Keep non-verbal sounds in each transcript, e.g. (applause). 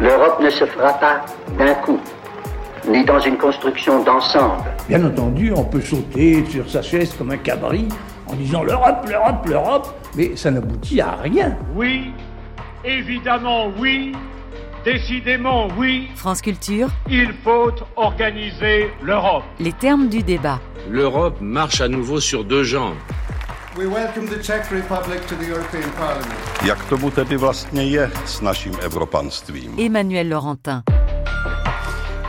L'Europe ne se fera pas d'un coup, ni dans une construction d'ensemble. Bien entendu, on peut sauter sur sa chaise comme un cabri en disant l'Europe, l'Europe, l'Europe, mais ça n'aboutit à rien. Oui, évidemment oui, décidément oui. France Culture, Il faut organiser l'Europe. les termes du débat. L'Europe marche à nouveau sur deux jambes. We welcome the Czech Republic to the European Parliament. Jak tomu tedy vlastně je s naším evropanstvím? Emmanuel Laurentin.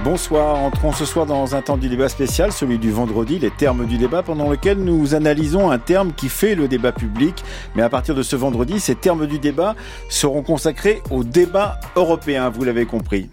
Bonsoir, entrons ce soir dans un temps du débat spécial, celui du vendredi, les termes du débat, pendant lequel nous analysons un terme qui fait le débat public. Mais à partir de ce vendredi, ces termes du débat seront consacrés au débat européen, vous l'avez compris.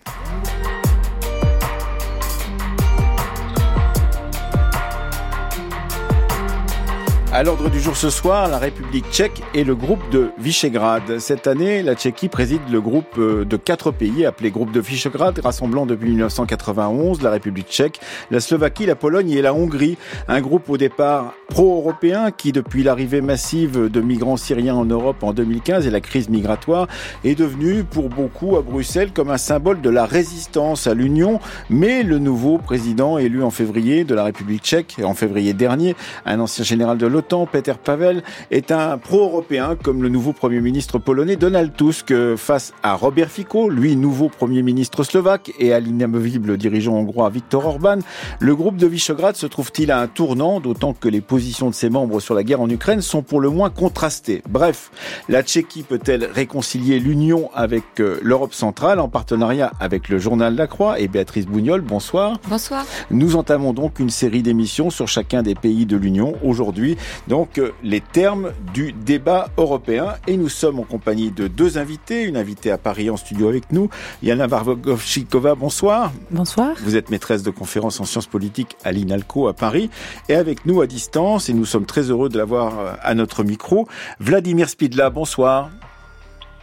À l'ordre du jour ce soir, la République tchèque et le groupe de Visegrad. Cette année, la Tchéquie préside le groupe euh, de quatre pays appelé groupe de Visegrad, rassemblant depuis 1991 la République tchèque, la Slovaquie, la Pologne et la Hongrie. Un groupe au départ pro-européen qui, depuis l'arrivée massive de migrants syriens en Europe en 2015 et la crise migratoire, est devenu pour beaucoup à Bruxelles comme un symbole de la résistance à l'Union. Mais le nouveau président élu en février de la République tchèque, en février dernier, un ancien général de l'OTAN, Peter Pavel, est un pro-européen comme le nouveau Premier ministre polonais Donald Tusk face à Robert Fico, lui nouveau Premier ministre slovaque, et à l'inamovible dirigeant hongrois Viktor Orban. Le groupe de Visegrad se trouve-t-il à un tournant, d'autant que les positions de ses membres sur la guerre en Ukraine sont pour le moins contrastées. Bref, la Tchéquie peut-elle réconcilier l'Union avec euh, l'Europe centrale en partenariat avec le journal La Croix? Et Béatrice Bougnol Bonsoir. Bonsoir. Nous entamons donc une série d'émissions sur chacun des pays de l'Union. Aujourd'hui, donc, euh, les termes du débat européen. Et nous sommes en compagnie de deux invités. Une invitée à Paris en studio avec nous, Yana Vargovchikova. Bonsoir. Bonsoir. Vous êtes maîtresse de conférences en sciences politiques à l'INALCO à Paris. Et avec nous à distance, et nous sommes très heureux de l'avoir euh, à notre micro, Vladimir Spidla. Bonsoir.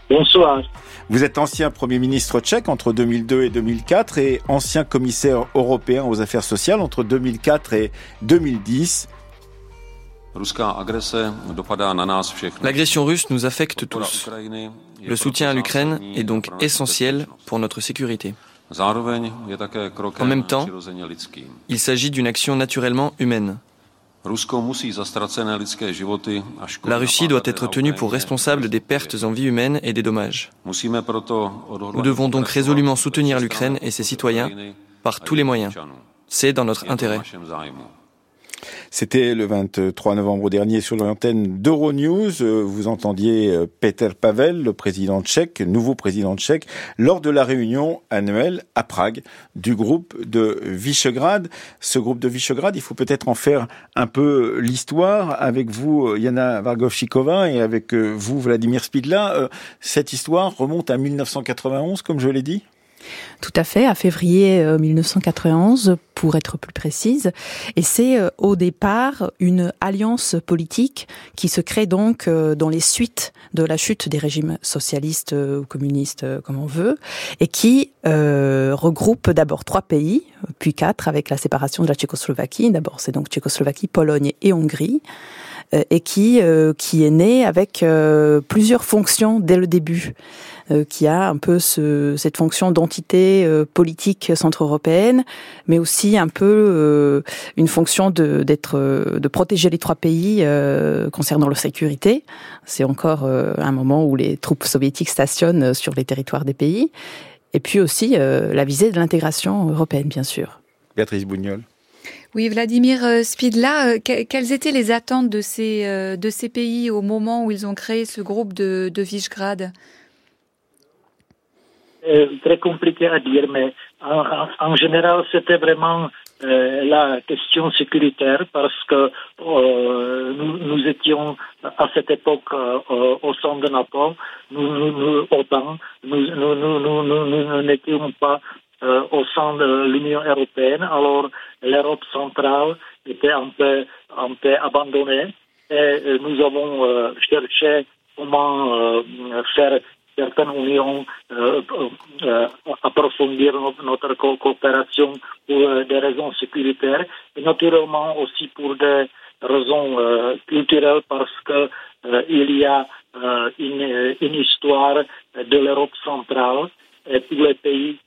Bonsoir. Vous êtes ancien Premier ministre tchèque entre 2002 et 2004 et ancien commissaire européen aux affaires sociales entre 2004 et 2010. L'agression russe nous affecte tous. Le soutien à l'Ukraine est donc essentiel pour notre sécurité. En même temps, il s'agit d'une action naturellement humaine. La Russie doit être tenue pour responsable des pertes en vie humaine et des dommages. Nous devons donc résolument soutenir l'Ukraine et ses citoyens par tous les moyens. C'est dans notre intérêt. C'était le 23 novembre dernier sur l'antenne d'Euronews. Euh, Vous entendiez euh, Peter Pavel, le président tchèque, nouveau président tchèque, lors de la réunion annuelle à Prague du groupe de Visegrad. Ce groupe de Visegrad, il faut peut-être en faire un peu l'histoire avec vous, Yana Vargovchikova, et avec euh, vous, Vladimir Spidla. Cette histoire remonte à 1991, comme je l'ai dit? Tout à fait, à février euh, 1991, pour être plus précise. Et c'est euh, au départ une alliance politique qui se crée donc euh, dans les suites de la chute des régimes socialistes euh, ou communistes, euh, comme on veut, et qui euh, regroupe d'abord trois pays, puis quatre avec la séparation de la Tchécoslovaquie. D'abord, c'est donc Tchécoslovaquie, Pologne et Hongrie euh, et qui euh, qui est né avec euh, plusieurs fonctions dès le début, euh, qui a un peu ce, cette fonction d'entité euh, politique centre-européenne, mais aussi un peu euh, une fonction de d'être euh, de protéger les trois pays euh, concernant leur sécurité. C'est encore euh, un moment où les troupes soviétiques stationnent euh, sur les territoires des pays, et puis aussi euh, la visée de l'intégration européenne, bien sûr. Béatrice Bougnol. Oui, Vladimir euh, Spidla, euh, que- quelles étaient les attentes de ces, euh, de ces pays au moment où ils ont créé ce groupe de, de Visegrad? Très compliqué à dire, mais en, général, c'était vraiment la question sécuritaire parce que nous, étions à cette époque au sein de NATO, nous, nous, nous, OTAN, nous, nous, nous, n'étions pas au sein de l'Union européenne, alors l'Europe centrale était un peu, un peu abandonnée. Et euh, nous avons euh, cherché comment euh, faire certaines unions euh, euh, approfondir no- notre co- coopération pour euh, des raisons sécuritaires. Et naturellement aussi pour des raisons euh, culturelles parce que euh, il y a euh, une histoire de l'Europe centrale et tous les pays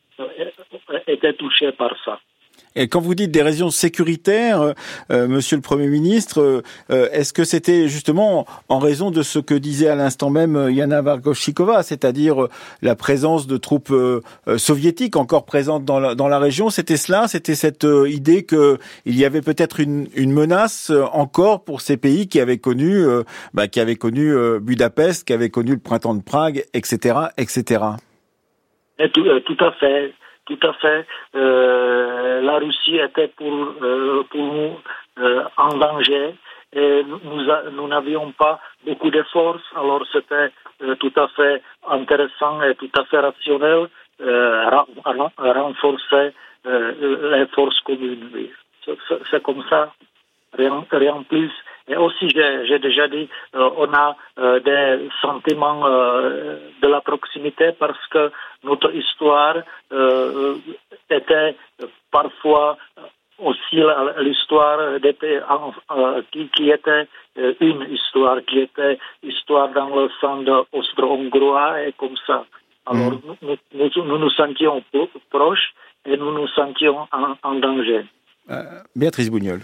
étaient touchés par ça. Et quand vous dites des raisons sécuritaires, euh, euh, Monsieur le Premier ministre, euh, est-ce que c'était justement en raison de ce que disait à l'instant même Yana Vargoshikova, c'est-à-dire la présence de troupes soviétiques encore présentes dans la, dans la région? C'était cela C'était cette idée qu'il y avait peut-être une, une, menace encore pour ces pays qui avaient connu, bah, qui avaient connu Budapest, qui avaient connu le printemps de Prague, etc., etc. Tout, tout à fait tout à fait. Euh, la Russie était pour, euh, pour nous euh, en danger et nous n'avions pas beaucoup de force, alors c'était tout à fait intéressant et tout à fait rationnel renforcer les forces communes. C'est comme ça, rien, rien plus. Et aussi, j'ai déjà dit, euh, on a euh, des sentiments euh, de la proximité parce que notre histoire était parfois aussi l'histoire qui, qui, était une histoire, qui était histoire dans le sang de austro-hongrois et comme ça. Alors, mm. nous, nous, nous, nous sentions proches et nous nous sentions en, en danger. Béatrice Bougnol.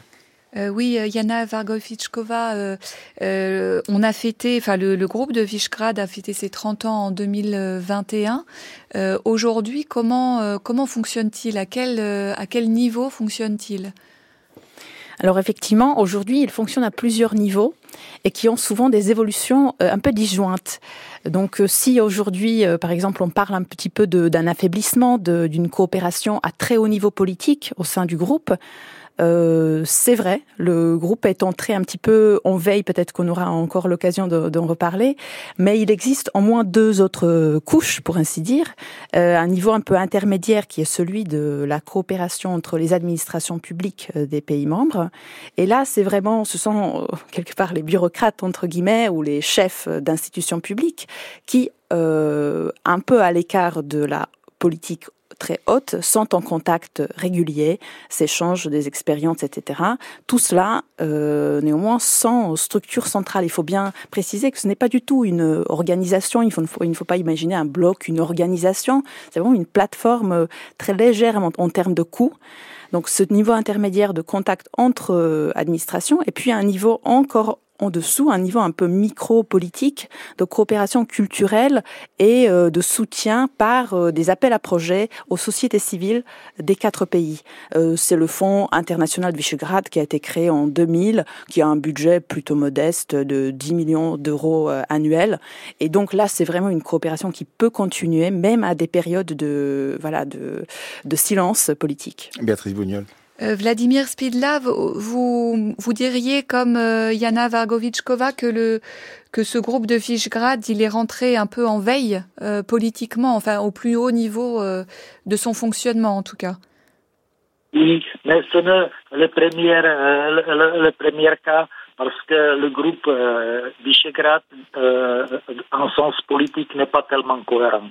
Euh, oui, euh, Yana Vargovichkova, euh, on a fêté, enfin le, le, groupe de Visegrad a fêté ses 30 ans en 2021. Euh, Aujourd'hui, comment comment fonctionne-t-il? À quel à quel niveau fonctionne-t-il? Alors effectivement, aujourd'hui, il fonctionne à plusieurs niveaux et qui ont souvent des évolutions un peu disjointes. Donc si aujourd'hui, par exemple, on parle un petit peu d'un affaiblissement, d'une coopération à très haut niveau politique au sein du groupe, euh, c'est vrai, le groupe est entré un petit peu en veille, peut-être qu'on aura encore l'occasion d'en reparler, mais il existe en moins deux autres couches, pour ainsi dire, euh, un niveau un peu intermédiaire qui est celui de la coopération entre les administrations publiques euh, des pays membres. Et là, c'est vraiment, ce sont quelque part les bureaucrates, entre guillemets, ou les chefs d'institutions publiques qui, un peu à l'écart de la politique très hautes sont en contact régulier, s'échangent des expériences, etc. Tout cela, euh, néanmoins, sans structure centrale. Il faut bien préciser que ce n'est pas du tout une organisation. Il, ne faut pas imaginer un bloc, une organisation. C'est vraiment une plateforme très légère en, en termes de coûts. Donc ce niveau intermédiaire de contact entre euh, administrations et puis un niveau encore en dessous, un niveau un peu micro-politique de coopération culturelle et euh, de soutien par euh, des appels à projets aux sociétés civiles des quatre pays. Euh, c'est le Fonds international de Visegrad qui a été créé en 2000, qui a un budget plutôt modeste de 10 millions d'euros annuels. Et donc là, c'est vraiment une coopération qui peut continuer, même à des périodes de, voilà, de, de silence politique. Béatrice Bougnol. Euh, Vladimir Spidla, vous, vous diriez comme euh, Yana Vargovichkova que le que ce groupe de Visegrad, il est rentré un peu en veille euh, politiquement, enfin au plus haut niveau de son fonctionnement en tout cas. Oui, mais ce n'est le premier le, premier cas parce que le groupe Visegrad en sens politique n'est pas tellement cohérent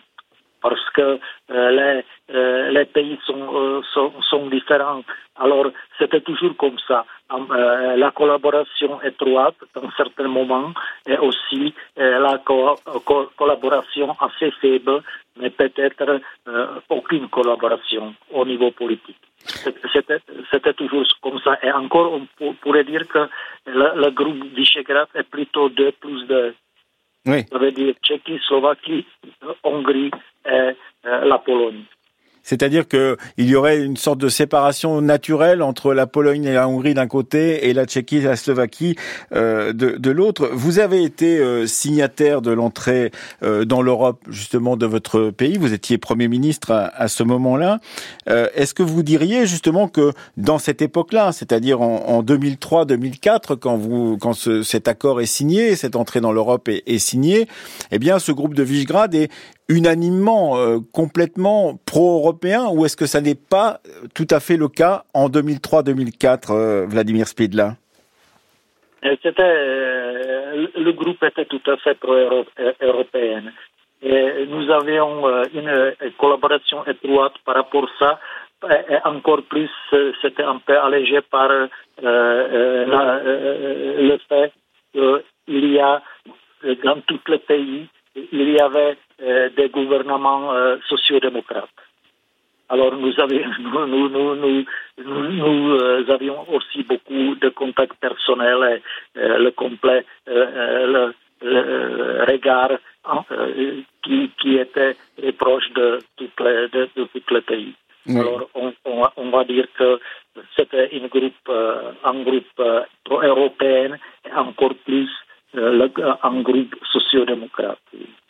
parce que euh, les, euh, les pays sont, euh, sont, différents. Alors, c'était toujours comme ça. la collaboration étroite dans certains moments et aussi la collaboration assez faible, mais peut-être aucune collaboration au niveau politique. C'était toujours comme ça. Et encore, on pourrait dire que le, le groupe Visegrad est plutôt 2 plus 2. Oui. Ça veut dire Tchéquie, Slovaquie, Hongrie et euh, la Pologne. C'est-à-dire qu'il y aurait une sorte de séparation naturelle entre la Pologne et la Hongrie d'un côté et la Tchéquie et la Slovaquie euh, de, de l'autre. Vous avez été euh, signataire de l'entrée euh, dans l'Europe justement de votre pays. Vous étiez Premier ministre à, à ce moment-là. Euh, est-ce que vous diriez justement que dans cette époque-là, c'est-à-dire en, en 2003-2004, quand, vous, quand ce, cet accord est signé, cette entrée dans l'Europe est, est signée, eh bien ce groupe de Visegrad est unanimement, euh, complètement pro-européen, ou est-ce que ça n'est pas euh, tout à fait le cas en 2003-2004, euh, Vladimir Spidla? C'était le groupe était tout à fait pro-européen. Nous avions une collaboration étroite par rapport à ça. Et encore plus, c'était un peu allégé par la, le fait qu'il y a dans tous les pays il y avait des gouvernements sociodémocrates. Alors (laughs) nous, nous, nous, nous, avions aussi beaucoup de contacts personnels et le complet le, regard qui, qui, était proche de, toutes les, de, de les pays. Alors on, on, va dire que c'était une groupe, un groupe pro-européen et encore plus un groupe sociodémocrate.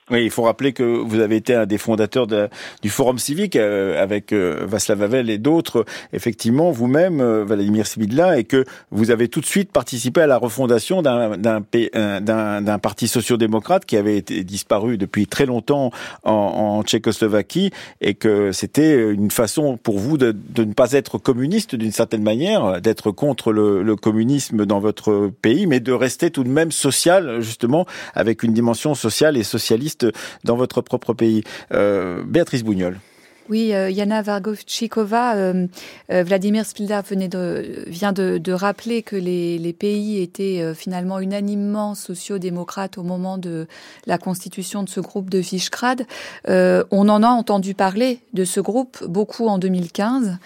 Oui, il faut rappeler que vous avez été un des fondateurs du Forum civique euh, avec euh, Václav Havel et d'autres, effectivement, vous-même, euh, Vladimir Sibidla, et que vous avez tout de suite participé à la refondation d'un d'un parti sociodémocrate qui avait été disparu depuis très longtemps en, en Tchécoslovaquie, et que c'était une façon pour vous de, de ne pas être communiste d'une certaine manière, d'être contre le, le communisme dans votre pays, mais de rester tout de même social, justement, avec une dimension sociale et socialiste dans votre propre pays. Euh, Béatrice Bougnol. Oui, euh, Yana Vargovchikova, euh, Vladimir Spilda venait vient de, rappeler que les, pays étaient finalement unanimement sociaux-démocrates au moment de la constitution de ce groupe de Visegrad. on en a entendu parler de ce groupe beaucoup en 2015,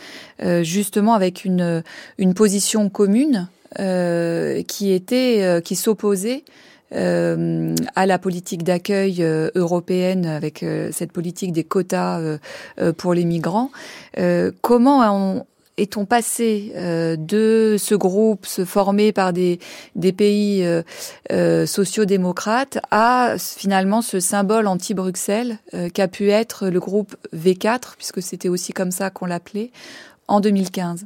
justement avec une, une position commune qui était qui s'opposait euh, à la politique d'accueil euh, européenne avec euh, cette politique des quotas pour les migrants. comment est-on passé de ce groupe se former par des, des pays euh, sociodémocrates à finalement ce symbole anti-Bruxelles qu'a pu être le groupe V4, puisque c'était aussi comme ça qu'on l'appelait, en 2015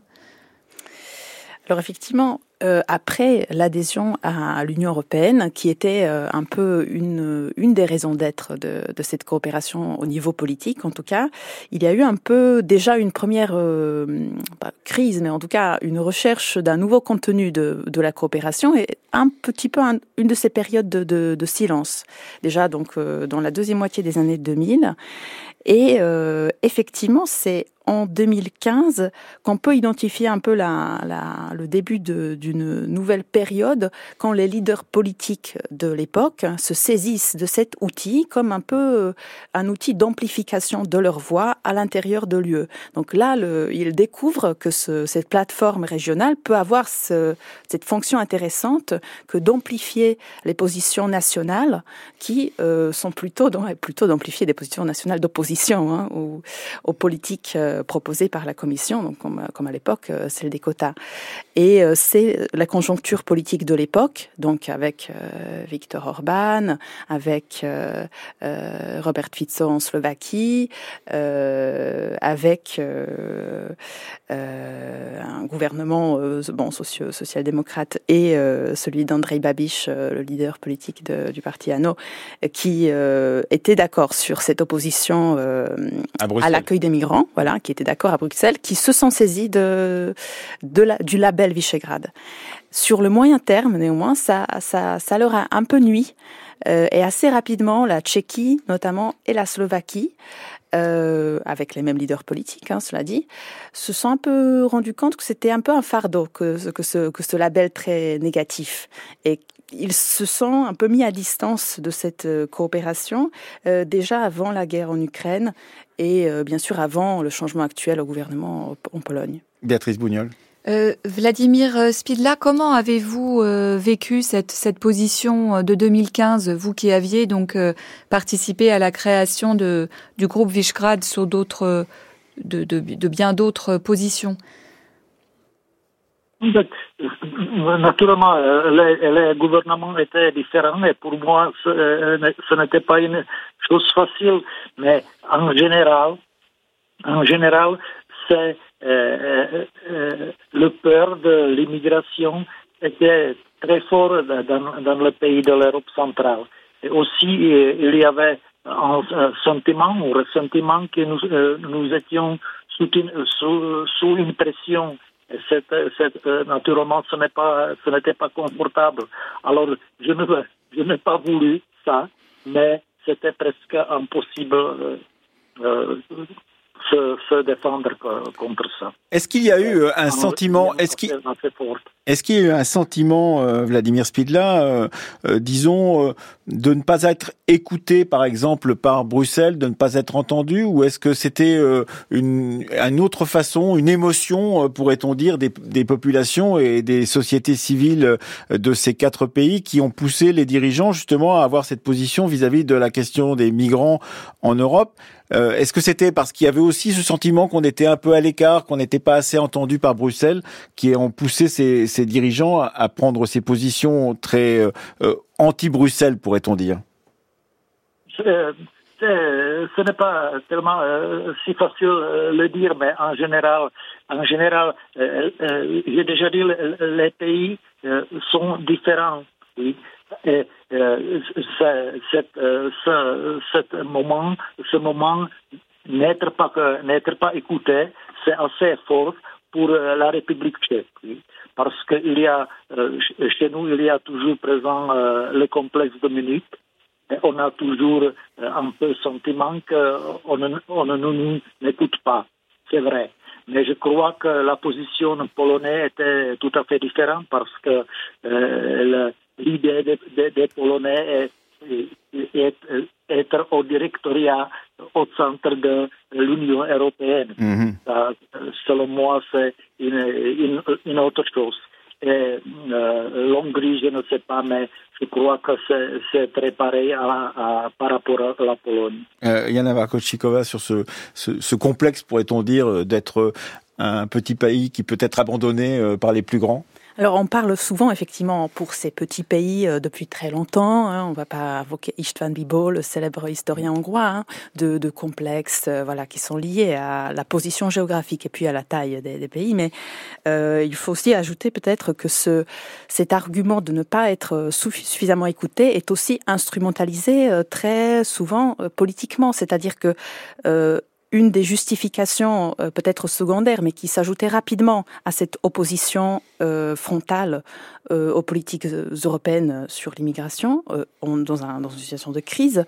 Alors effectivement, euh, après l'adhésion à l'Union européenne, qui était euh, un peu une, une des raisons d'être de, de, cette coopération au niveau politique, en tout cas, il y a eu un peu déjà une première euh, pas crise, mais en tout cas une recherche d'un nouveau contenu de, de, la coopération et un petit peu une de ces périodes de, de, de silence. Déjà donc dans la deuxième moitié des années 2000. Et effectivement, c'est en 2015 qu'on peut identifier un peu le début d'une nouvelle période quand les leaders politiques de l'époque se saisissent de cet outil comme un peu euh, un outil d'amplification de leur voix à l'intérieur de l'UE. Donc là, ils découvrent que ce, cette plateforme régionale peut avoir ce, cette fonction intéressante que d'amplifier les positions nationales qui euh, sont plutôt, plutôt d'amplifier des positions nationales d'opposition hein, aux, aux, politiques euh, proposée par la Commission, donc comme, comme à l'époque, euh, celle des quotas. Et euh, c'est la conjoncture politique de l'époque, donc avec euh, Viktor Orban, avec Robert Fico en Slovaquie, avec un gouvernement bon social-démocrate et celui d'Andrei Babiš, le leader politique de, du parti ANO, qui était d'accord sur cette opposition à, à l'accueil des migrants, voilà, qui était d'accord à Bruxelles, qui se sont saisis de, du label Visegrad. Sur le moyen terme, néanmoins, ça, leur a un peu nuit. Euh, et assez rapidement, la Tchéquie, notamment, et la Slovaquie, euh, avec les mêmes leaders politiques, hein, cela dit, se sont un peu rendus compte que c'était un peu un fardeau que, ce, label très négatif et ils se sont un peu mis à distance de cette euh, coopération déjà avant la guerre en Ukraine et euh, bien sûr avant le changement actuel au gouvernement en Pologne. Béatrice Bougnol. Euh, Vladimir Spidla, comment avez-vous euh, vécu cette, cette position de 2015, vous qui aviez donc euh, participé à la création de, du groupe Visegrad sur d'autres, de, de, de bien d'autres positions? Naturellement, les, les, gouvernements étaient différents et pour moi, ce, ce n'était pas une chose facile. Mais en général, en général, c'est euh, le peur de l'immigration était très fort dans, le pays de l'Europe centrale. Et aussi, il y avait un sentiment ou ressentiment que nous, nous étions sous une, sous, sous une pression cette, cette, naturellement, ce n'est pas, ce n'était pas confortable. Alors, je ne, je n'ai pas voulu ça, mais c'était presque impossible euh, se, défendre contre ça. Est-ce qu'il y a eu un sentiment Est-ce qu'il est y a eu un sentiment, Vladimir Spidla, disons, de ne pas être écouté, par exemple, par Bruxelles, de ne pas être entendu, ou est-ce que c'était une, une autre façon, une émotion, pourrait-on dire, des, des populations et des sociétés civiles de ces quatre pays qui ont poussé les dirigeants justement à avoir cette position vis-à-vis de la question des migrants en Europe? Euh, est-ce que c'était parce qu'il y avait aussi ce sentiment qu'on était un peu à l'écart, qu'on n'était pas assez entendu par Bruxelles, qui ont poussé ces, dirigeants à, prendre ces positions très euh, euh, anti-Bruxelles, pourrait-on dire? Ce n'est pas tellement si facile de le dire, mais en général, en général, j'ai déjà dit, les pays sont différents. Euh, euh, ce, ce, moment, ce moment n'être pas, n'être pas écouté, c'est assez fort pour euh, la République tchèque. Parce qu'il y a, euh, chez nous, il y a toujours présent euh, le complexe de Munich. On a toujours un peu le sentiment qu'on ne, nous écoute pas. C'est vrai. Mais je crois que la position polonaise était tout à fait différente parce que euh, l'idée des, des, des Polonais est, est, être au directoria au centre de l'Union européenne. Mm -hmm. Ça, selon moi, c'est une, une, une, autre chose. Et euh, l'Hongrie, je ne sais pas, mais je crois que c'est très pareil à, à, par rapport à la Pologne. Euh, Yana Varkochikova, sur ce, ce, ce complexe, pourrait-on dire, d'être un petit pays qui peut être abandonné euh, par les plus grands? Alors on parle souvent effectivement pour ces petits pays euh, depuis très longtemps. Hein, on ne va pas invoquer Istvan Bibo, le célèbre historien hongrois, hein, de, de, complexes euh, voilà qui sont liés à la position géographique et puis à la taille des, des pays. Mais euh, il faut aussi ajouter peut-être que ce cet argument de ne pas être suffisamment écouté est aussi instrumentalisé euh, très souvent politiquement. C'est-à-dire que une des justifications euh, peut-être secondaires, mais qui s'ajoutait rapidement à cette opposition euh, frontale euh, aux politiques européennes sur l'immigration, dans, un, dans, une situation de crise,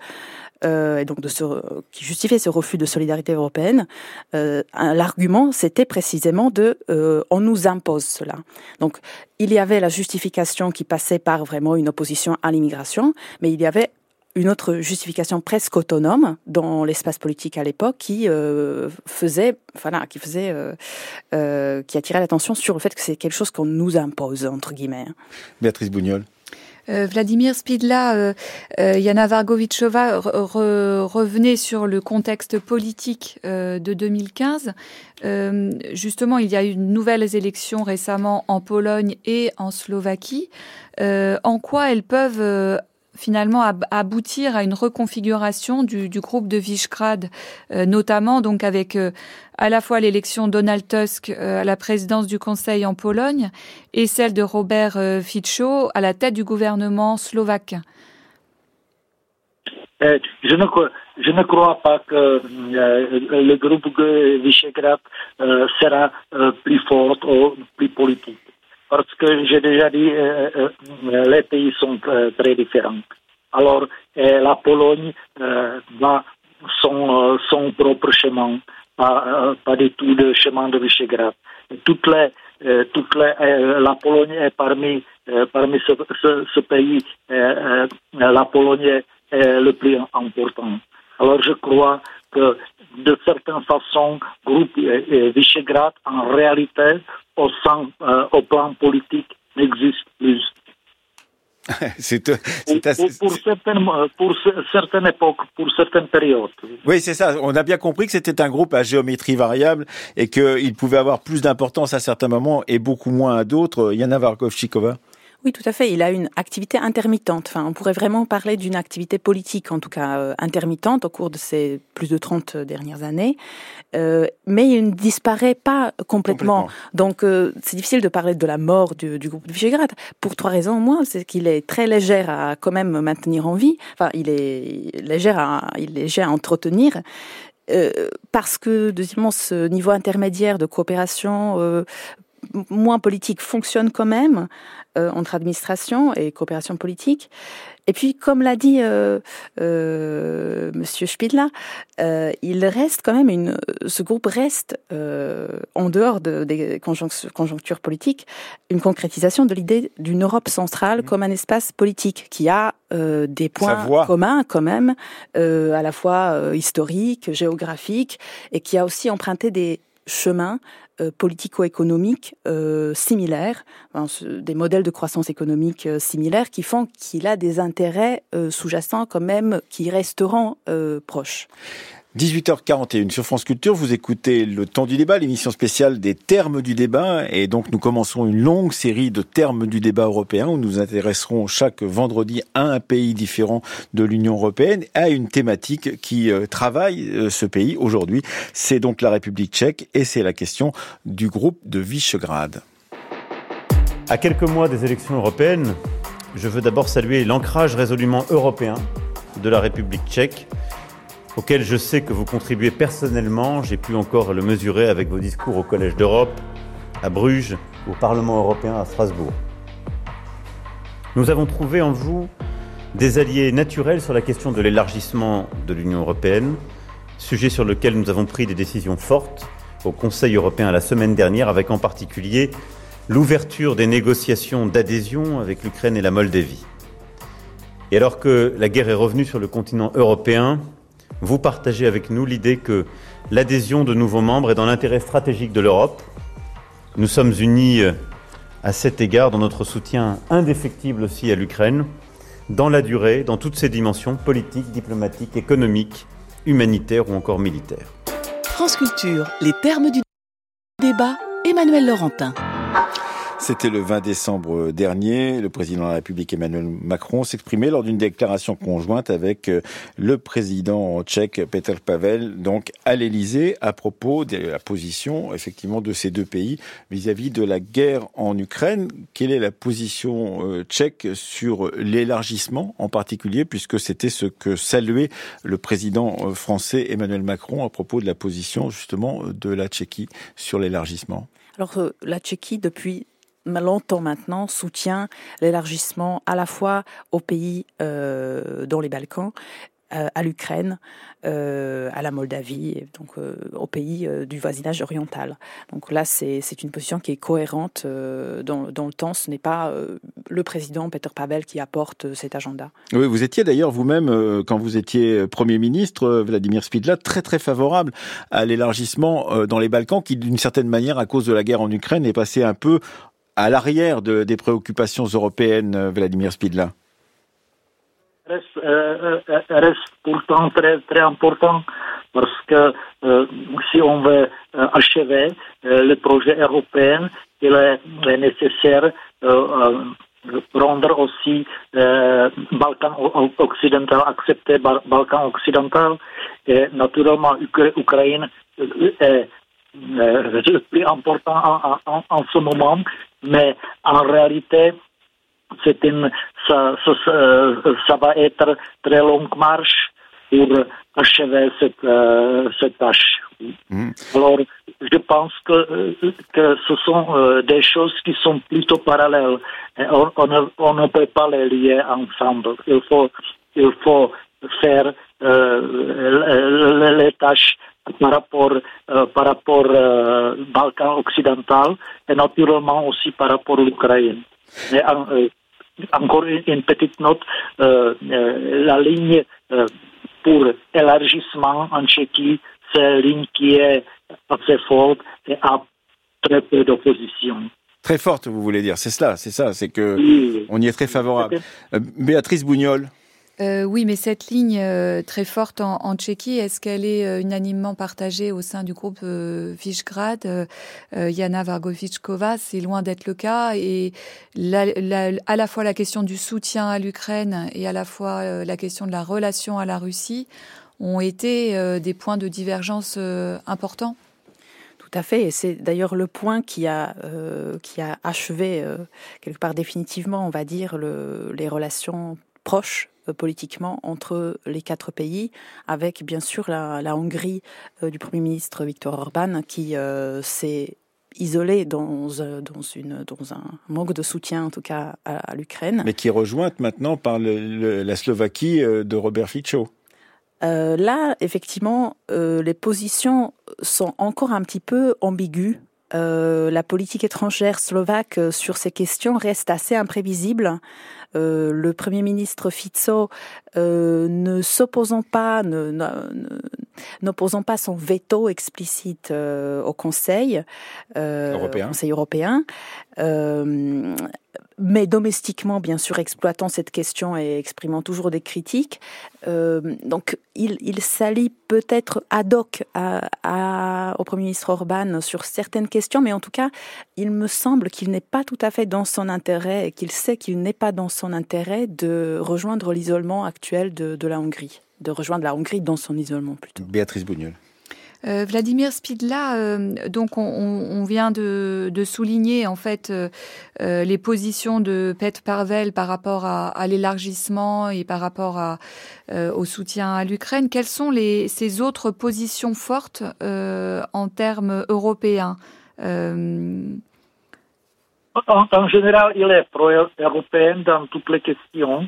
et donc de ce, qui justifiait ce refus de solidarité européenne, l'argument c'était précisément de on nous impose cela. Donc il y avait la justification qui passait par vraiment une opposition à l'immigration, mais il y avait une autre justification presque autonome dans l'espace politique à l'époque qui euh, faisait, voilà, qui faisait, euh, euh, qui attirait l'attention sur le fait que c'est quelque chose qu'on nous impose entre guillemets. Béatrice Bougnol. Euh, Vladimir Spidla, euh, euh, Yana Vargovichova revenait sur le contexte politique de 2015. justement, il y a eu de nouvelles élections récemment en Pologne et en Slovaquie. en quoi elles peuvent finalement aboutir à une reconfiguration du, du groupe de Visegrad, euh, notamment donc avec euh, à la fois l'élection Donald Tusk euh, à la présidence du Conseil en Pologne et celle de Robert Fico à la tête du gouvernement slovaque. Je ne, je ne crois pas que le groupe de Visegrad sera plus fort ou plus politique parce que j'ai déjà dit, euh, euh, euh, les pays sont très différents. Alors, la Pologne va son, propre chemin, pas, du tout le chemin de Visegrad. La Pologne est parmi, ce pays, la Pologne est le plus important. Alors je crois que de certaines façons, groupe Visegrad, en réalité, au, sein, euh, au plan politique, n'existe plus. (laughs) c'est assez... pour, pour, certaines, pour certaines époques, pour certaines périodes. Oui, c'est ça. On a bien compris que c'était un groupe à géométrie variable et qu'il pouvait avoir plus d'importance à certains moments et beaucoup moins à d'autres. Yana Varkovchikova oui, tout à fait. Il a une activité intermittente. Enfin, on pourrait vraiment parler d'une activité politique, en tout cas euh, intermittente, au cours de ces plus de 30 dernières années. Euh, mais il ne disparaît pas complètement. Donc, euh, c'est difficile de parler de la mort du, du groupe de Visegrad. Pour trois raisons, moi, c'est qu'il est très léger à quand même maintenir en vie. Enfin, il est léger à, il est léger à entretenir. Euh, parce que deuxièmement ce niveau intermédiaire de coopération euh, moins politique fonctionne quand même entre administration et coopération politique. Et puis, comme l'a dit euh, euh, Monsieur Spidla, euh, il reste quand même une. Ce groupe reste euh, en dehors de, des conjonctures politiques une concrétisation de l'idée d'une Europe centrale mmh. comme un espace politique qui a euh, des points communs quand même, euh, à la fois historiques, géographiques, et qui a aussi emprunté des chemins euh, politico-économiques euh, similaires, des modèles de croissance économique euh, similaires qui font qu'il a des intérêts sous-jacents quand même qui resteront proches. 18h41 sur France Culture, vous écoutez le temps du débat, l'émission spéciale des termes du débat. Et donc nous commençons une longue série de termes du débat européen où nous intéresserons chaque vendredi à un pays différent de l'Union européenne, à une thématique qui euh, travaille euh, ce pays aujourd'hui. C'est donc la République tchèque et c'est la question du groupe de Visegrad. À quelques mois des élections européennes, je veux d'abord saluer l'ancrage résolument européen de la République tchèque auquel je sais que vous contribuez personnellement. J'ai pu encore le mesurer avec vos discours au Collège d'Europe, à Bruges, au Parlement européen à Strasbourg. Nous avons trouvé en vous des alliés naturels sur la question de l'élargissement de l'Union européenne, sujet sur lequel nous avons pris des décisions fortes au Conseil européen la semaine dernière, avec en particulier l'ouverture des négociations d'adhésion avec l'Ukraine et la Moldavie. Et alors que la guerre est revenue sur le continent européen, vous partagez avec nous l'idée que l'adhésion de nouveaux membres est dans l'intérêt stratégique de l'Europe. Nous sommes unis euh, à cet égard dans notre soutien indéfectible aussi à l'Ukraine, dans la durée, dans toutes ses dimensions politiques, diplomatiques, économiques, humanitaires ou encore militaires. France Culture, les termes du débat, Emmanuel Laurentin. C'était le 20 décembre dernier. Le président de la République Emmanuel Macron s'exprimait lors d'une déclaration conjointe avec euh, le président tchèque Petr Pavel, donc à l'Élysée, à propos de la position effectivement de ces deux pays vis-à-vis de la guerre en Ukraine. Quelle est la position euh, tchèque sur l'élargissement en particulier, puisque c'était ce que saluait le président euh, français Emmanuel Macron à propos de la position justement de la Tchéquie sur l'élargissement? Alors la Tchéquie, depuis longtemps maintenant soutient l'élargissement à la fois aux pays euh, dans les Balkans, euh, à l'Ukraine, euh, à la Moldavie, donc aux pays du voisinage oriental. Donc là, c'est une position qui est cohérente dans, dans, le temps. Ce n'est pas le président Peter Pavel qui apporte cet agenda. Oui, vous étiez d'ailleurs vous-même, quand vous étiez Premier ministre, Vladimir Spidla, très très favorable à l'élargissement dans les Balkans, qui d'une certaine manière, à cause de la guerre en Ukraine, est passé un peu à l'arrière de, des préoccupations européennes, euh, Vladimir Spidla. Reste, euh, euh, reste pourtant très, important parce que si on veut achever le projet européen, il est, est nécessaire prendre aussi Balkan occidental, accepter Balkan occidental. Et naturellement Ukraine est le plus important en, en, en, ce moment mais en réalité, c'est une, ça, ça, ça, va être très longue marche pour achever cette, euh, cette tâche. Mmh. Alors, je pense que, que ce sont euh, des choses qui sont plutôt parallèles. On, on, ne, on, ne, peut pas les lier ensemble. Il faut, il faut faire euh, les tâches par rapport, euh, par rapport euh, Balkan occidental et naturellement aussi par rapport à l'Ukraine. Euh, encore une, une, petite note, euh, la ligne pour élargissement en Tchéquie, c'est une ligne qui est assez forte et a très peu d'opposition. Très forte, vous voulez dire, c'est cela, c'est ça, c'est que oui. on y est très favorable. Béatrice Bougnol. Euh, oui, mais cette ligne euh, très forte en, Tchéquie, est-ce qu'elle est euh, unanimement partagée au sein du groupe Visegrad Yana Vargovichkova, c'est loin d'être le cas. Et à la fois la question du soutien à l'Ukraine et à la fois la question de la relation à la Russie ont été des points de divergence importants. Tout à fait, et c'est d'ailleurs le point qui a qui a achevé quelque part définitivement, on va dire, le, les relations proches politiquement entre les quatre pays, avec bien sûr la, la Hongrie euh, du Premier ministre Viktor Orban qui euh, s'est isolée dans, dans, une, dans un manque de soutien, en tout cas, à, l'Ukraine. Mais qui est rejointe maintenant par la Slovaquie de Robert Fico. là, effectivement, les positions sont encore un petit peu ambiguës. la politique étrangère slovaque sur ces questions reste assez imprévisible. Euh, le Premier ministre Fico euh, ne s'opposant pas, n'opposant pas son veto explicite euh, au Conseil européen. Conseil européen mais domestiquement, bien sûr, exploitant cette question et exprimant toujours des critiques. Euh, donc, il, il s'allie peut-être ad hoc à, au Premier ministre Orban sur certaines questions, mais en tout cas, il me semble qu'il n'est pas tout à fait dans son intérêt et qu'il sait qu'il n'est pas dans son intérêt de rejoindre l'isolement actuel de, de la Hongrie, de rejoindre la Hongrie dans son isolement plutôt. Béatrice Bougnol. Euh, Vladimir Spidla, euh, donc on, vient de, souligner en fait euh, les positions de Petr Parvel par rapport à, l'élargissement et par rapport à, au soutien à l'Ukraine. Quelles sont les, ces autres positions fortes en termes européens en, en, général, il est pro-européen dans toutes les questions.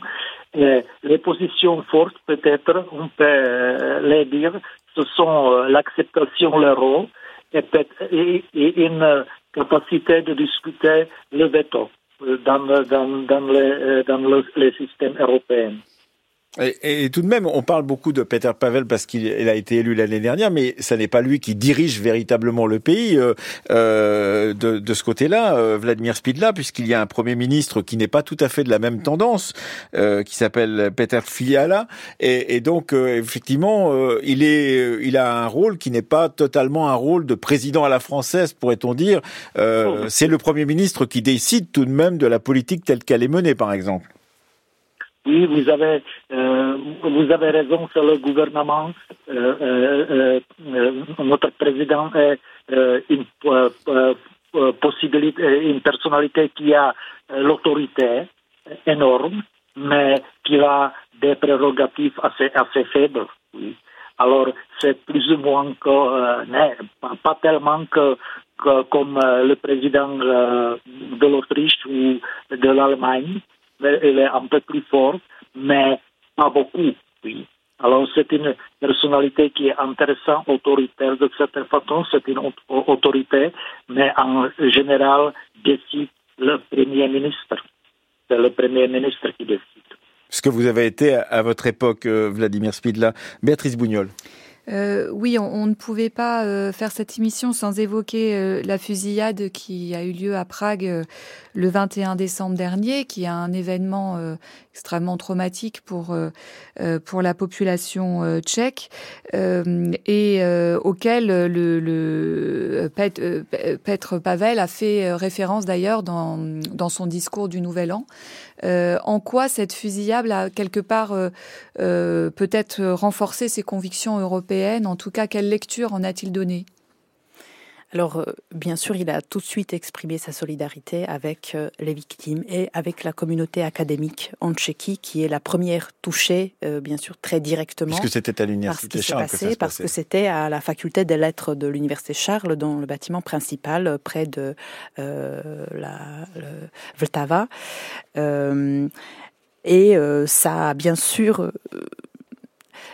Et les positions fortes, peut-être, on peut les dire, ce sont euh, l'acceptation de l'euro et, une capacité de discuter le veto euh, dans, dans, dans, les, dans le, les systèmes européens. Et, tout de même, on parle beaucoup de Peter Pavel parce qu'il a été élu l'année dernière, mais ça n'est pas lui qui dirige véritablement le pays euh, euh de, de, ce côté-là, euh, Vladimir Spidla, puisqu'il y a un premier ministre qui n'est pas tout à fait de la même tendance, euh, qui s'appelle Peter Fiala, et, et donc euh, effectivement, il est, il a un rôle qui n'est pas totalement un rôle de président à la française, pourrait-on dire. Oh. C'est le premier ministre qui décide tout de même de la politique telle qu'elle est menée, par exemple. Oui, vous avez, euh, vous avez raison, c'est le gouvernement. Euh, euh, notre président est une possibilité, une personnalité qui a l'autorité énorme, mais qui a des prérogatives assez, assez faibles. Oui. Alors, c'est plus ou moins que, pas, tellement que, que comme le président de l'Autriche ou de l'Allemagne, elle est un peu plus forte, mais pas beaucoup, oui. Alors c'est une personnalité qui est intéressante, autoritaire de certaine façon, c'est une autorité, mais en général décide le Premier ministre. C'est le Premier ministre qui décide. Ce que vous avez été à votre époque, euh, Vladimir Spidla? Béatrice Bougnol. Euh, oui, on, ne pouvait pas euh, faire cette émission sans évoquer euh, la fusillade qui a eu lieu à Prague le 21 décembre dernier, qui est un événement extrêmement traumatique pour pour la population tchèque et auquel le, le Petr Pavel a fait référence d'ailleurs dans dans son discours du Nouvel An. en quoi cette fusillade a quelque part peut-être renforcé ses convictions européennes en tout cas, quelle lecture en a-t-il donné? Alors, euh, bien sûr, il a tout de suite exprimé sa solidarité avec euh, les victimes et avec la communauté académique en Tchéquie, qui est la première touchée, euh, bien sûr, très directement. Puisque c'était à l'université Charles que ça Parce que c'était à la faculté des lettres de l'université Charles, dans le bâtiment principal, près de la Vltava. Et ça a bien sûr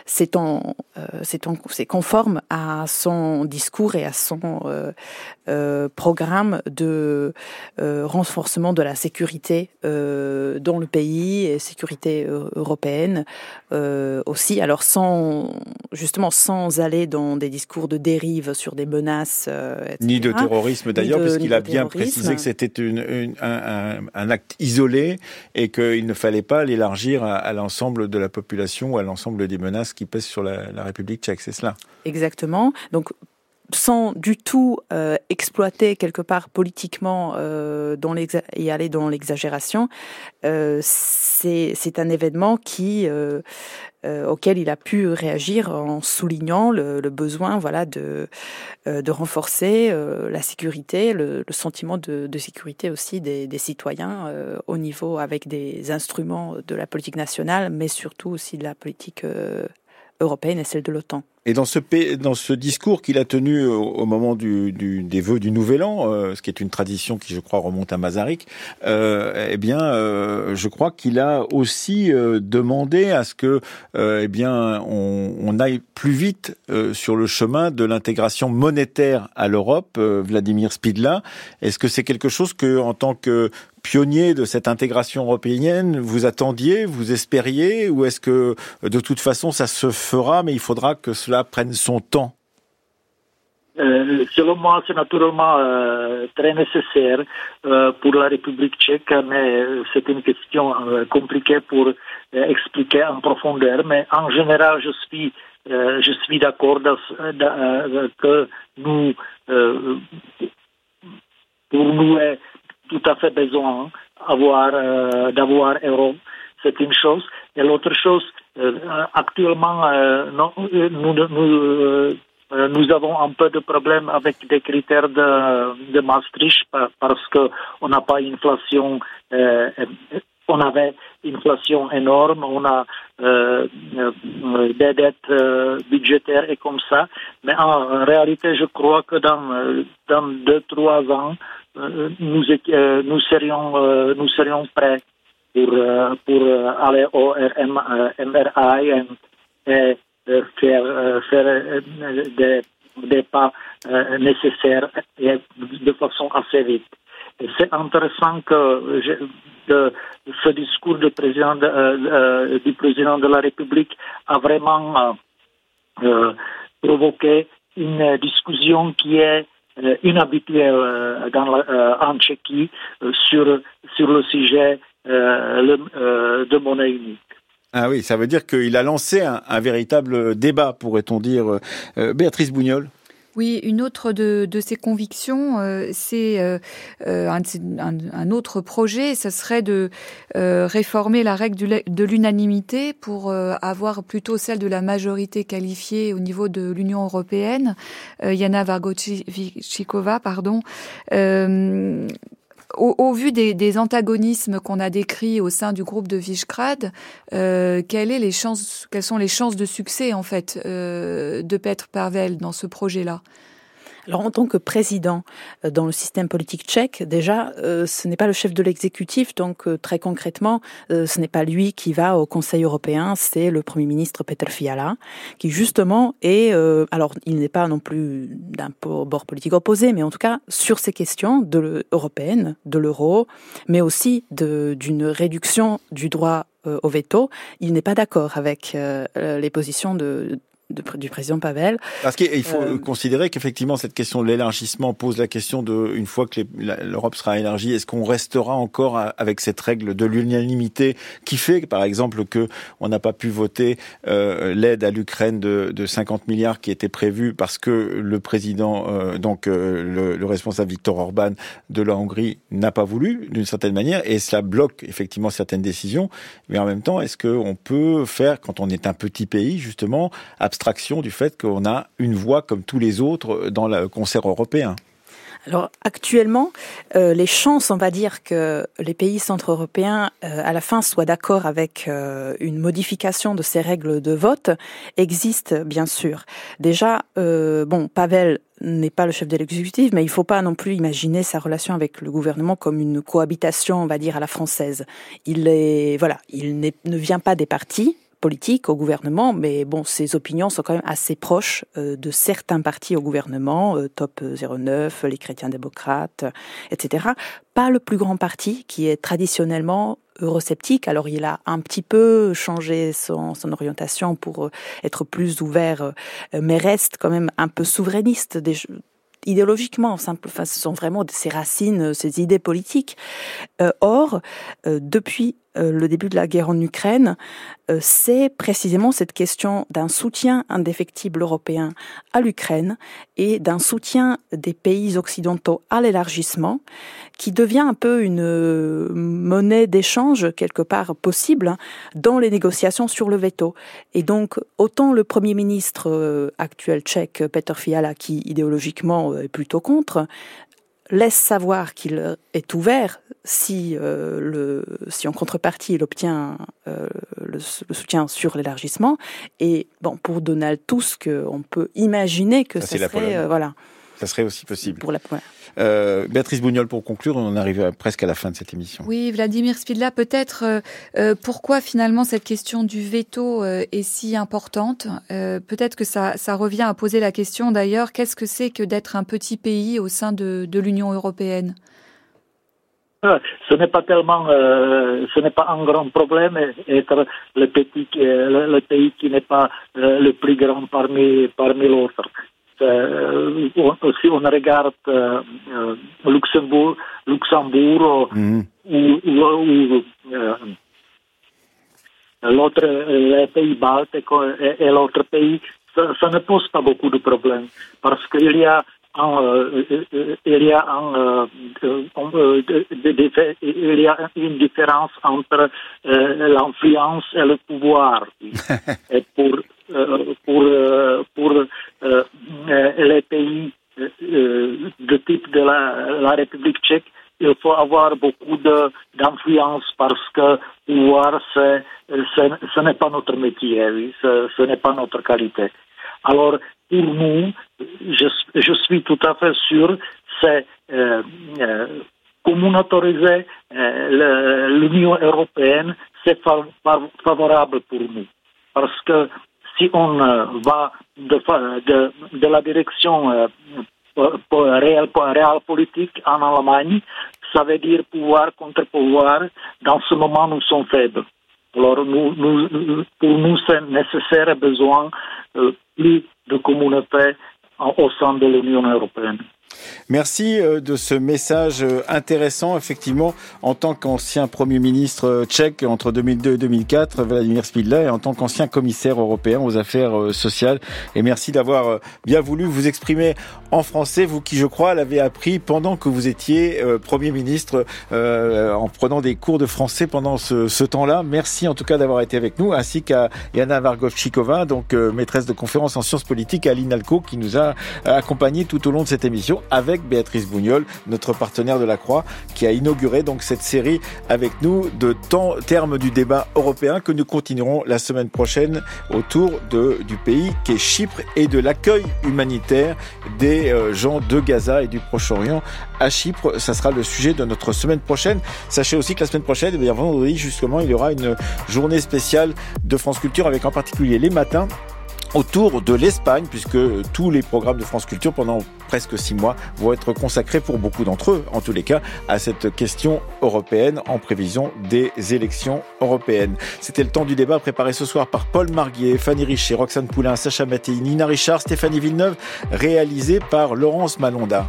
c'est en, euh, c'est conforme à son discours et à son euh, euh, programme de renforcement de la sécurité dans le pays et sécurité européenne aussi. Alors sans justement sans aller dans des discours de dérive sur des menaces, ni de terrorisme d'ailleurs, puisqu'il a bien précisé que c'était une, un, acte isolé et qu'il ne fallait pas l'élargir à, à l'ensemble de la population ou à l'ensemble des menaces qui pèsent sur la, République tchèque, c'est cela Exactement. Donc sans du tout euh, exploiter quelque part politiquement euh, dans et aller dans l'exagération, euh, c'est un événement qui euh, euh, auquel il a pu réagir en soulignant le, le besoin voilà de euh, de renforcer la sécurité, le, le sentiment de, de, sécurité aussi des, des citoyens au niveau avec des instruments de la politique nationale, mais surtout aussi de la politique européenne et celle de l'OTAN. Et dans ce, dans ce discours qu'il a tenu au, moment des vœux du Nouvel An, euh, ce qui est une tradition qui, je crois, remonte à Mazarik, euh, eh bien, euh, je crois qu'il a aussi euh, demandé à ce que, eh bien, on, on, aille plus vite sur le chemin de l'intégration monétaire à l'Europe. Vladimir Spidla, est-ce que c'est quelque chose que, en tant que pionnier de cette intégration européenne, vous attendiez, vous espériez, ou est-ce que de toute façon ça se fera, mais il faudra que cela prenne son temps? Euh, selon moi, c'est naturellement euh, très nécessaire euh, pour la République tchèque, mais c'est une question euh, compliquée pour euh, expliquer en profondeur. Mais en général, je suis, euh, je suis d'accord que nous, pour nous, tout à fait besoin avoir, euh, d'avoir euro. C'est une chose. Et l'autre chose, euh, actuellement, euh, nous, nous, avons un peu de problème avec des critères de, de Maastricht parce que on n'a pas une inflation on avait une inflation énorme, on a euh, des dettes euh, budgétaires et comme ça. Mais en réalité, je crois que dans, dans deux, trois ans, euh, nous, euh, nous, serions, euh, nous serions prêts pour, pour aller au MRI et, faire, faire des, des pas nécessaires de façon assez vite. C'est intéressant que ce discours du président de, euh, du président de la République a vraiment euh, provoqué une discussion qui est euh, inhabituelle euh, dans la, euh, en Tchéquie sur, le sujet de monnaie unique. Ah oui, ça veut dire qu'il a lancé un, un véritable débat, pourrait-on dire. Béatrice Bougnol oui, une autre de, de ces convictions, euh, c'est euh, euh un, autre projet, ce serait de réformer la règle de l'unanimité pour avoir plutôt celle de la majorité qualifiée au niveau de l'Union européenne. Yana Vargochikova, pardon, au, vu des, antagonismes qu'on a décrits au sein du groupe de Visegrad, euh, quelles, sont les chances de succès en fait euh, de Petr Pavel dans ce projet-là? Alors en tant que président euh, dans le système politique tchèque, déjà, euh, ce n'est pas le chef de l'exécutif, donc euh, très concrètement, ce n'est pas lui qui va au Conseil européen, c'est le Premier ministre Petr Fiala, qui justement est, alors il n'est pas non plus d'un bord politique opposé, mais en tout cas sur ces questions de européennes, de l'euro, mais aussi d'une réduction du droit au veto, il n'est pas d'accord avec les positions de, du président Pavel. Parce qu'il faut euh, considérer qu'effectivement cette question de l'élargissement pose la question de une fois que l'Europe sera élargie, est-ce qu'on restera encore avec cette règle de l'unanimité qui fait, par exemple, que on n'a pas pu voter euh, l'aide à l'Ukraine de, de, 50 milliards qui était prévue parce que le président, euh, donc le, le, responsable Viktor Orban de la Hongrie n'a pas voulu d'une certaine manière et cela bloque effectivement certaines décisions. Mais en même temps, est-ce qu'on peut faire, quand on est un petit pays, justement, du fait qu'on a une voix comme tous les autres dans le concert européen alors actuellement, euh, les chances, on va dire, que les pays centre-européens, euh, à la fin, soient d'accord avec euh, une modification de ces règles de vote existent, bien sûr. Déjà, euh, bon, Pavel n'est pas le chef de l'exécutif, mais il ne faut pas non plus imaginer sa relation avec le gouvernement comme une cohabitation, on va dire, à la française. Il est, voilà, il ne vient pas des partis, politique au gouvernement, mais bon, ses opinions sont quand même assez proches euh, de certains partis au gouvernement, euh, Top 09, les chrétiens démocrates, etc. Pas le plus grand parti qui est traditionnellement eurosceptique. Alors il a un petit peu changé son, orientation pour euh, être plus ouvert, mais reste quand même un peu souverainiste. Idéologiquement, enfin, ce sont vraiment ses racines, ses idées politiques. or, depuis euh, le début de la guerre en Ukraine, euh, c'est précisément cette question d'un soutien indéfectible européen à l'Ukraine et d'un soutien des pays occidentaux à l'élargissement qui devient un peu une euh, monnaie d'échange quelque part possible hein, dans les négociations sur le veto. Et donc, autant le Premier ministre actuel tchèque, Petr Fiala, qui idéologiquement est plutôt contre, laisse savoir qu'il est ouvert si, euh, le, si en contrepartie il obtient euh, le, soutien sur l'élargissement. Et bon, pour Donald Tusk, on peut imaginer que ça, serait, euh, voilà. Ça serait aussi possible. Pour la, euh, Béatrice Bougnol, pour conclure, on arrive presque à la fin de cette émission. Oui, Vladimir Spidla, peut-être euh, euh, pourquoi finalement cette question du veto est si importante? Peut-être que ça, ça, revient à poser la question d'ailleurs, qu'est-ce que c'est que d'être un petit pays au sein de, de l'Union européenne? Ce n'est pas tellement, ce n'est pas un grand problème être le petit, le, le pays qui n'est pas le plus grand parmi parmi l'autre. Euh, si on regarde euh, Luxembourg, Luxembourg ou, l'autre, les pays baltes et, l'autre pays, ça, ne pose pas beaucoup de problèmes parce qu'il y a il y a un, il y a une différence entre l'influence et le pouvoir. (laughs) et pour pour, euh, pour euh, les pays de type de la, République tchèque, il faut avoir beaucoup d'influence parce que pouvoir, ce n'est pas notre métier, oui, ce, n'est pas notre qualité. Alors, pour nous, je, suis tout à fait sûr, c'est euh, euh, communautariser euh, l'Union européenne, c'est favorable pour nous. Parce que si on euh, va de, la direction euh, réelle, politique en Allemagne, ça veut dire pouvoir contre pouvoir. Dans ce moment, nous sommes faibles. Alors, nous, nous, pour nous, c'est nécessaire et besoin euh, plus de communautés au sein de l'Union européenne. Merci euh, de ce message euh, intéressant, effectivement, en tant qu'ancien Premier ministre euh, tchèque entre 2002 et 2004, Vladimir Spidla, et en tant qu'ancien commissaire européen aux affaires sociales. Et merci d'avoir bien voulu vous exprimer en français, vous qui, je crois, l'avez appris pendant que vous étiez Premier ministre, en prenant des cours de français pendant ce, ce temps-là. Merci en tout cas d'avoir été avec nous, ainsi qu'à Yana Vargovchikova, donc maîtresse de conférence en sciences politiques à l'INALCO, qui nous a accompagnés tout au long de cette émission avec Béatrice Bougnol, notre partenaire de la Croix, qui a inauguré donc cette série avec nous de temps, termes du débat européen que nous continuerons la semaine prochaine autour de, du pays qui est Chypre et de l'accueil humanitaire des euh, gens de Gaza et du Proche-Orient à Chypre. Ça sera le sujet de notre semaine prochaine. Sachez aussi que la semaine prochaine, eh bien vendredi justement, il y aura une journée spéciale de France Culture avec en particulier les matins autour de l'Espagne, puisque tous les programmes de France Culture pendant presque six mois vont être consacrés pour beaucoup d'entre eux, en tous les cas, à cette question européenne en prévision des élections européennes. C'était le temps du débat préparé ce soir par Paul Marguier, Fanny Richer, Roxane Poulain, Sacha Mattei, Nina Richard, Stéphanie Villeneuve, réalisé par Laurence Malonda.